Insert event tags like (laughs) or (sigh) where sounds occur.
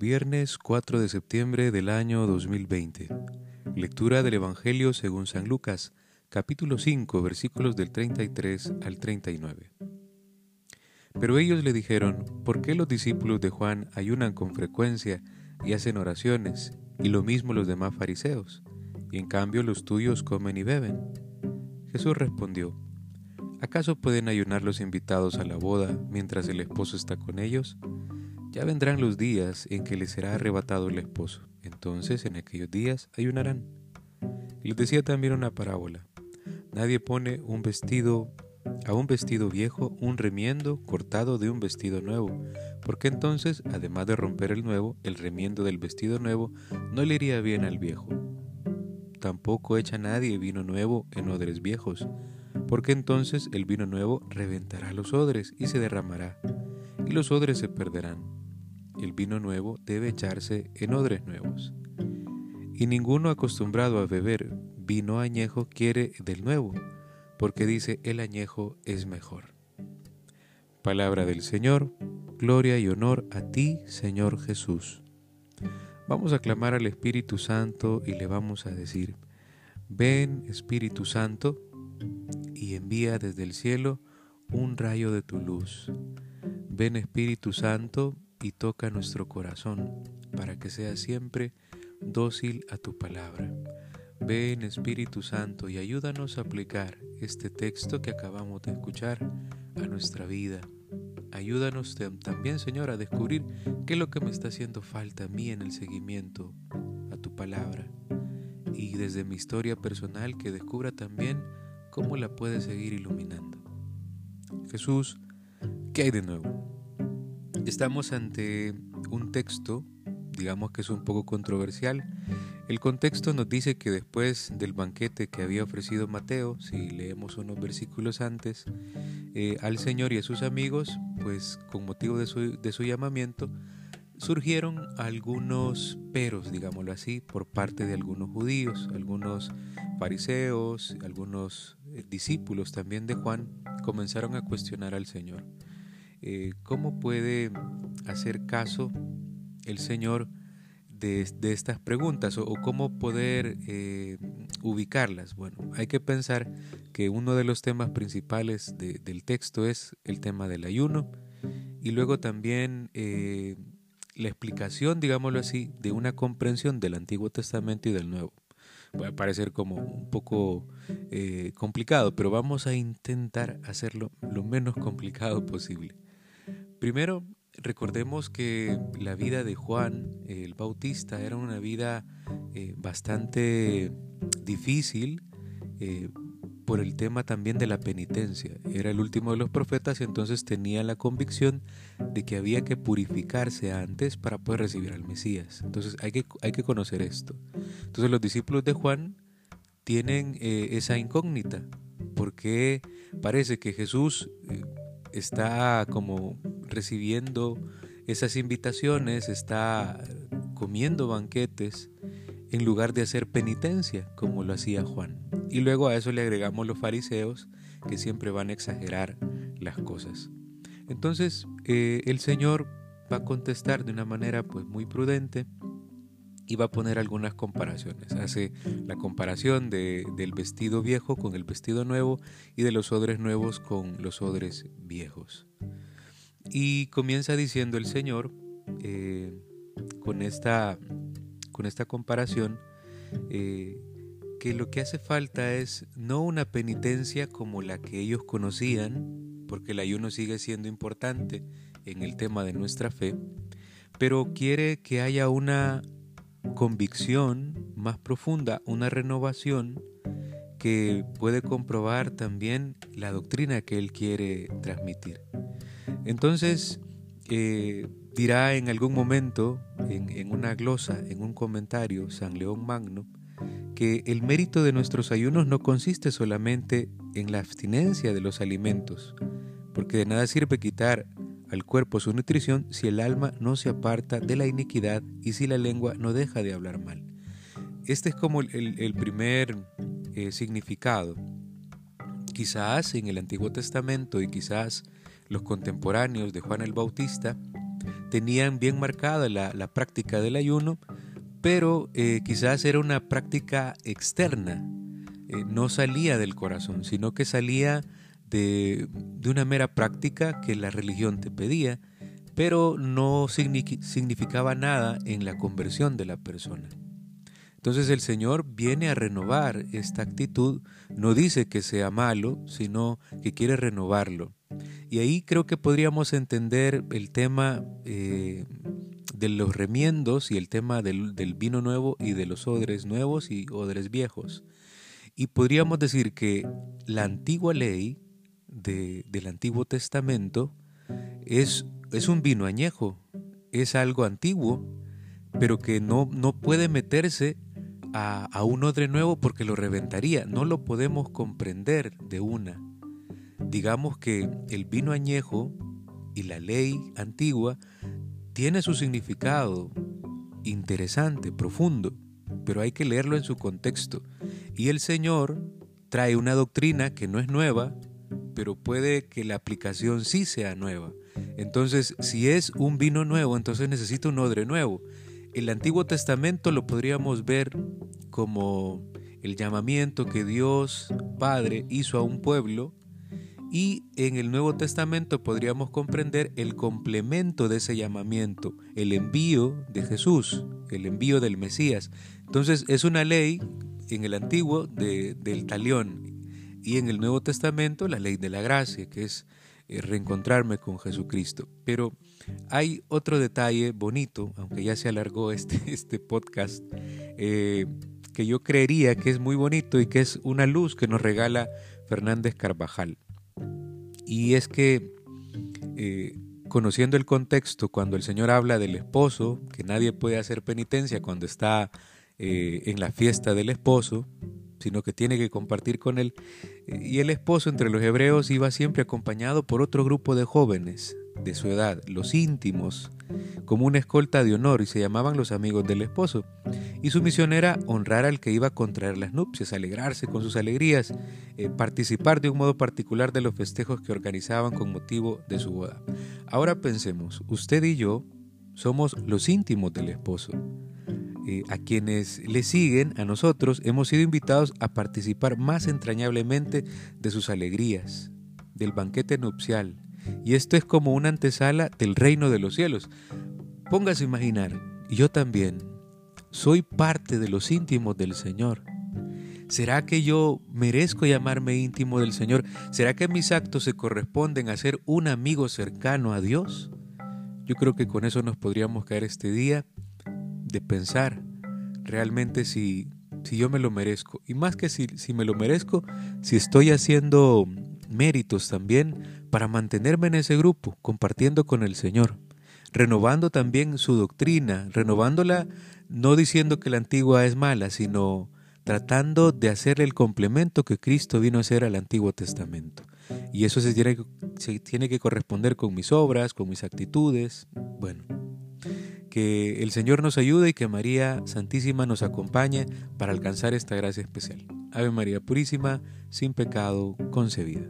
Viernes 4 de septiembre del año 2020. Lectura del Evangelio según San Lucas, capítulo 5, versículos del 33 al 39. Pero ellos le dijeron, ¿por qué los discípulos de Juan ayunan con frecuencia y hacen oraciones, y lo mismo los demás fariseos, y en cambio los tuyos comen y beben? Jesús respondió, ¿acaso pueden ayunar los invitados a la boda mientras el esposo está con ellos? Ya vendrán los días en que les será arrebatado el esposo. Entonces en aquellos días ayunarán. les decía también una parábola. Nadie pone un vestido a un vestido viejo un remiendo cortado de un vestido nuevo, porque entonces, además de romper el nuevo, el remiendo del vestido nuevo no le iría bien al viejo. Tampoco echa nadie vino nuevo en odres viejos, porque entonces el vino nuevo reventará los odres y se derramará, y los odres se perderán el vino nuevo debe echarse en odres nuevos. Y ninguno acostumbrado a beber vino añejo quiere del nuevo, porque dice el añejo es mejor. Palabra del Señor, gloria y honor a ti, Señor Jesús. Vamos a clamar al Espíritu Santo y le vamos a decir, ven Espíritu Santo y envía desde el cielo un rayo de tu luz. Ven Espíritu Santo y toca nuestro corazón para que sea siempre dócil a tu palabra. Ven Espíritu Santo y ayúdanos a aplicar este texto que acabamos de escuchar a nuestra vida. Ayúdanos también, Señor, a descubrir qué es lo que me está haciendo falta a mí en el seguimiento a tu palabra. Y desde mi historia personal que descubra también cómo la puede seguir iluminando. Jesús, ¿qué hay de nuevo? Estamos ante un texto, digamos que es un poco controversial. El contexto nos dice que después del banquete que había ofrecido Mateo, si leemos unos versículos antes, eh, al Señor y a sus amigos, pues con motivo de su, de su llamamiento, surgieron algunos peros, digámoslo así, por parte de algunos judíos, algunos fariseos, algunos eh, discípulos también de Juan, comenzaron a cuestionar al Señor. Eh, ¿cómo puede hacer caso el Señor de, estas preguntas o, cómo poder eh, ubicarlas? Bueno, hay que pensar que uno de los temas principales del texto es el tema del ayuno y luego también eh, la explicación, digámoslo así, de una comprensión del Antiguo Testamento y del Nuevo. Puede parecer como un poco complicado, pero vamos a intentar hacerlo lo menos complicado posible. Primero, recordemos que la vida de Juan el Bautista era una vida eh, bastante difícil eh, por el tema también de la penitencia. Era el último de los profetas y entonces tenía la convicción de que había que purificarse antes para poder recibir al Mesías. Entonces hay que, hay que conocer esto. Entonces los discípulos de Juan tienen eh, esa incógnita porque parece que Jesús está como recibiendo esas invitaciones, está comiendo banquetes en lugar de hacer penitencia como lo hacía Juan. Y luego a eso le agregamos los fariseos que siempre van a exagerar las cosas. Entonces eh, el Señor va a contestar de una manera pues muy prudente y va a poner algunas comparaciones. Hace la comparación de, del vestido viejo con el vestido nuevo y de los odres nuevos con los odres viejos. Y comienza diciendo el Señor, eh, con, esta, con esta comparación, eh, que lo que hace falta es no una penitencia como la que ellos conocían, porque el ayuno sigue siendo importante en el tema de nuestra fe, pero quiere que haya una convicción más profunda, una renovación que puede comprobar también la doctrina que él quiere transmitir. Entonces, eh, dirá en algún momento, en, una glosa, en un comentario, San León Magno, que el mérito de nuestros ayunos no consiste solamente en la abstinencia de los alimentos, porque de nada sirve quitar al cuerpo su nutrición si el alma no se aparta de la iniquidad y si la lengua no deja de hablar mal. Este es como el, primer eh, significado. Quizás en el Antiguo Testamento y quizás los contemporáneos de Juan el Bautista tenían bien marcada la, práctica del ayuno, pero eh, quizás era una práctica externa, eh, no salía del corazón, sino que salía de, una mera práctica que la religión te pedía, pero no significaba nada en la conversión de la persona. Entonces el Señor viene a renovar esta actitud, no dice que sea malo, sino que quiere renovarlo. Y ahí creo que podríamos entender el tema eh, de los remiendos y el tema del, vino nuevo y de los odres nuevos y odres viejos. Y podríamos decir que la antigua ley del Antiguo Testamento es, es un vino añejo, es algo antiguo, pero que no, no puede meterse a, a, un odre nuevo porque lo reventaría. No lo podemos comprender de una. Digamos que el vino añejo y la ley antigua tiene su significado interesante, profundo, pero hay que leerlo en su contexto. Y el Señor trae una doctrina que no es nueva, pero puede que la aplicación sí sea nueva. Entonces, si es un vino nuevo, entonces necesita un odre nuevo. El Antiguo Testamento lo podríamos ver como el llamamiento que Dios Padre hizo a un pueblo y en el Nuevo Testamento podríamos comprender el complemento de ese llamamiento, el envío de Jesús, el envío del Mesías. Entonces es una ley en el Antiguo del talión y en el Nuevo Testamento la ley de la gracia, que es eh, reencontrarme con Jesucristo. Pero hay otro detalle bonito, aunque ya se alargó este, (laughs) este podcast, eh, que yo creería que es muy bonito y que es una luz que nos regala Fernández Carvajal. Y es que, eh, conociendo el contexto, cuando el Señor habla del esposo, que nadie puede hacer penitencia cuando está en la fiesta del esposo, sino que tiene que compartir con él. Y el esposo entre los hebreos iba siempre acompañado por otro grupo de jóvenes de su edad, los íntimos, como una escolta de honor y se llamaban los amigos del esposo. Y su misión era honrar al que iba a contraer las nupcias, alegrarse con sus alegrías, eh, participar de un modo particular de los festejos que organizaban con motivo de su boda. Ahora pensemos, usted y yo somos los íntimos del esposo. Eh, a quienes le siguen, a nosotros, hemos sido invitados a participar más entrañablemente de sus alegrías, del banquete nupcial. Y esto es como una antesala del reino de los cielos. Póngase a imaginar, yo también, soy parte de los íntimos del Señor. ¿Será que yo merezco llamarme íntimo del Señor? ¿Será que mis actos se corresponden a ser un amigo cercano a Dios? Yo creo que con eso nos podríamos caer este día de pensar realmente si, si yo me lo merezco. Y más que si, si me lo merezco, si estoy haciendo méritos también para mantenerme en ese grupo, compartiendo con el Señor, renovando también su doctrina, renovándola no diciendo que la antigua es mala, sino tratando de hacer el complemento que Cristo vino a hacer al Antiguo Testamento. Y eso se tiene, se tiene que corresponder con mis obras, con mis actitudes. Bueno, que el Señor nos ayude y que María Santísima nos acompañe para alcanzar esta gracia especial. Ave María Purísima, sin pecado concebida.